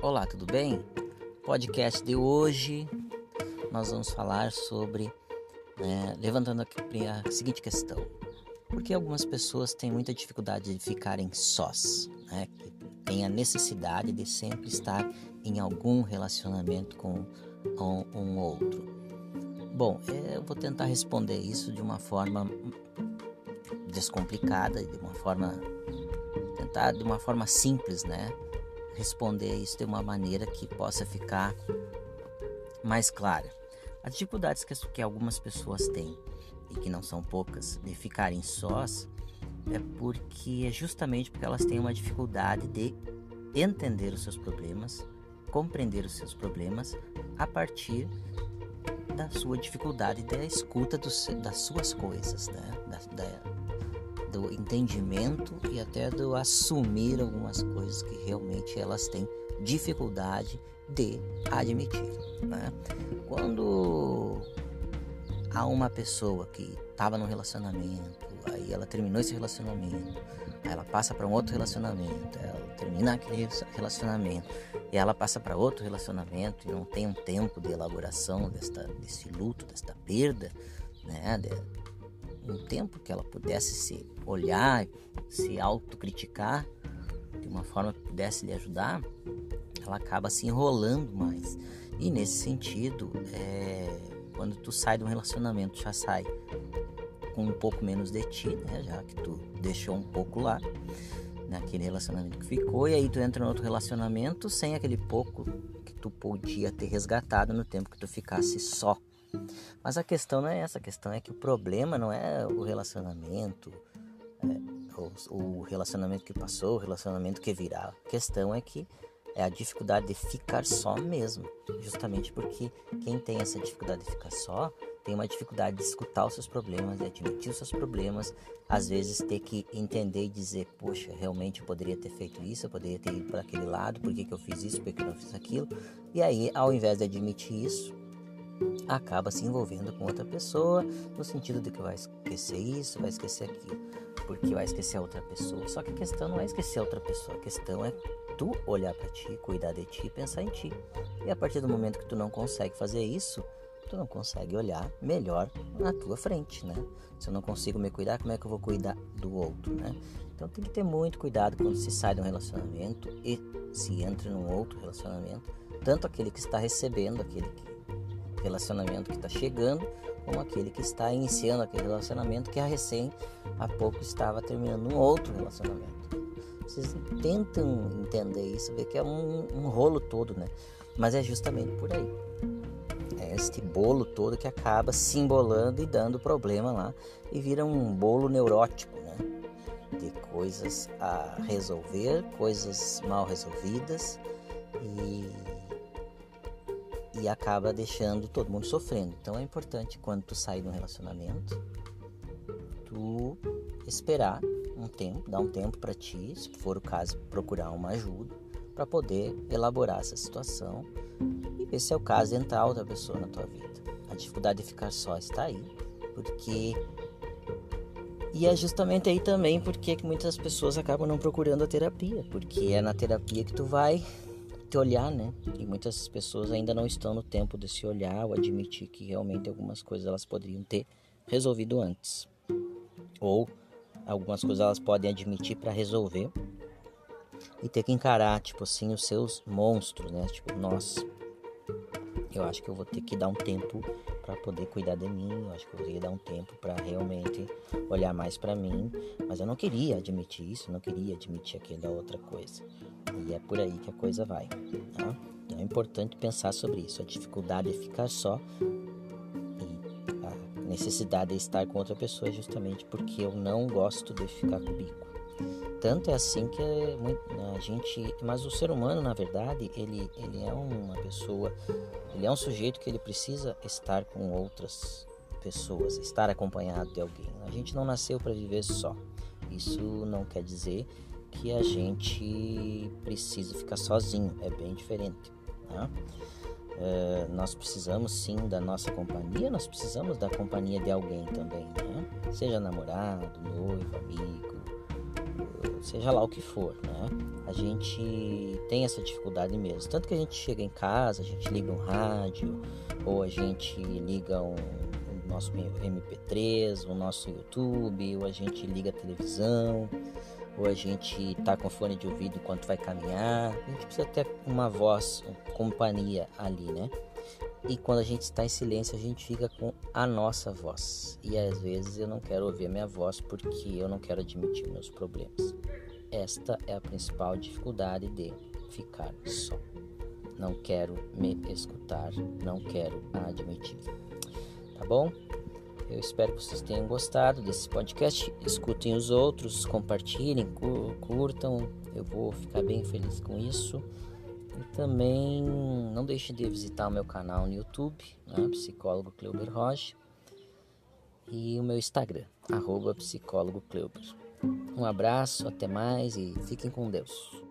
Olá, tudo bem? Podcast de hoje nós vamos falar sobre, né, levantando a seguinte questão: por que algumas pessoas têm muita dificuldade de ficarem sós, né? Têm a necessidade de sempre estar em algum relacionamento com um, um outro. Bom, eu vou tentar responder isso de uma forma descomplicada, de uma forma tentar de uma forma simples, né? Responder isso de uma maneira que possa ficar mais clara. As dificuldades que, algumas pessoas têm, e que não são poucas, de ficarem sós, é porque é justamente porque elas têm uma dificuldade de entender os seus problemas, compreender os seus problemas a partir da sua dificuldade da escuta dos, das suas coisas, né? da, da, do entendimento e até do assumir algumas coisas que realmente elas têm dificuldade de admitir. Né? Quando há uma pessoa que estava num relacionamento, aí ela terminou esse relacionamento, aí ela passa para um outro relacionamento, ela termina aquele relacionamento e ela passa para outro relacionamento e não tem um tempo de elaboração desta, desse luto, desta perda, né? De, um tempo que ela pudesse se olhar, se autocriticar de uma forma que pudesse lhe ajudar, ela acaba se enrolando mais. E nesse sentido, é, quando tu sai de um relacionamento, já sai com um pouco menos de ti, né? Já que tu deixou um pouco lá naquele relacionamento que ficou, e aí tu entra em outro relacionamento sem aquele pouco que tu podia ter resgatado no tempo que tu ficasse só. Mas a questão não é essa, a questão é que o problema não é o relacionamento, é, o, o relacionamento que passou, o relacionamento que virá. A questão é que é a dificuldade de ficar só mesmo. Justamente porque quem tem essa dificuldade de ficar só tem uma dificuldade de escutar os seus problemas, de admitir os seus problemas, às vezes ter que entender e dizer, poxa, realmente eu poderia ter feito isso, eu poderia ter ido para aquele lado, por que, que eu fiz isso, por que eu não fiz aquilo. E aí, ao invés de admitir isso, acaba se envolvendo com outra pessoa, no sentido de que vai esquecer isso, vai esquecer aquilo, porque vai esquecer a outra pessoa. Só que a questão não é esquecer a outra pessoa, a questão é tu olhar para ti, cuidar de ti, pensar em ti. E a partir do momento que tu não consegue fazer isso, tu não consegue olhar melhor na tua frente, né? Se eu não consigo me cuidar, como é que eu vou cuidar do outro, né? Então tem que ter muito cuidado quando se sai de um relacionamento e se entra num outro relacionamento, tanto aquele que está recebendo, aquele que relacionamento que está chegando, como aquele que está iniciando aquele relacionamento que a recém há pouco estava terminando um outro relacionamento. Vocês tentam entender isso, ver que é um, um rolo todo, né? Mas é justamente por aí. É este bolo todo que acaba se embolando e dando problema lá e vira um bolo neurótico, né? De coisas a resolver, coisas mal resolvidas e e acaba deixando todo mundo sofrendo. Então é importante quando tu sair de um relacionamento, tu esperar um tempo, dar um tempo para ti, se for o caso, procurar uma ajuda para poder elaborar essa situação e ver se é o caso de entrar outra pessoa na tua vida. A dificuldade de ficar só está aí, porque e é justamente aí também porque que muitas pessoas acabam não procurando a terapia, porque é na terapia que tu vai te olhar, né? E muitas pessoas ainda não estão no tempo de se olhar ou admitir que realmente algumas coisas elas poderiam ter resolvido antes. Ou algumas coisas elas podem admitir para resolver e ter que encarar, tipo assim, os seus monstros, né? Tipo, nossa, eu acho que eu vou ter que dar um tempo para poder cuidar de mim, eu acho que eu vou ter que dar um tempo para realmente olhar mais para mim, mas eu não queria admitir isso, não queria admitir aquela outra coisa. E é por aí que a coisa vai. Tá? Então é importante pensar sobre isso, a dificuldade de ficar só e a necessidade de estar com outra pessoa é justamente porque eu não gosto de ficar com bico. Tanto é assim que a gente, mas o ser humano, na verdade, ele, ele é uma pessoa, ele é um sujeito que ele precisa estar com outras pessoas, estar acompanhado de alguém. A gente não nasceu para viver só. Isso não quer dizer que a gente precisa ficar sozinho, é bem diferente. Né? É, nós precisamos sim da nossa companhia, nós precisamos da companhia de alguém também, né? seja namorado, noivo, amigo, seja lá o que for, né? A gente tem essa dificuldade mesmo. Tanto que a gente chega em casa, a gente liga um rádio, ou a gente liga um, um nosso MP3, o nosso YouTube, ou a gente liga a televisão, ou a gente tá com fone de ouvido enquanto vai caminhar. A gente precisa ter uma voz, uma companhia ali, né? E quando a gente está em silêncio, a gente fica com a nossa voz. E às vezes eu não quero ouvir a minha voz porque eu não quero admitir meus problemas. Esta é a principal dificuldade de ficar só. Não quero me escutar, não quero admitir. Tá bom? Eu espero que vocês tenham gostado desse podcast. Escutem os outros, compartilhem, curtam. Eu vou ficar bem feliz com isso. E também não deixe de visitar o meu canal no YouTube, né, Psicólogo Cleuber Rocha, e o meu Instagram, arroba Psicólogo Cleuber. Um abraço, até mais e fiquem com Deus.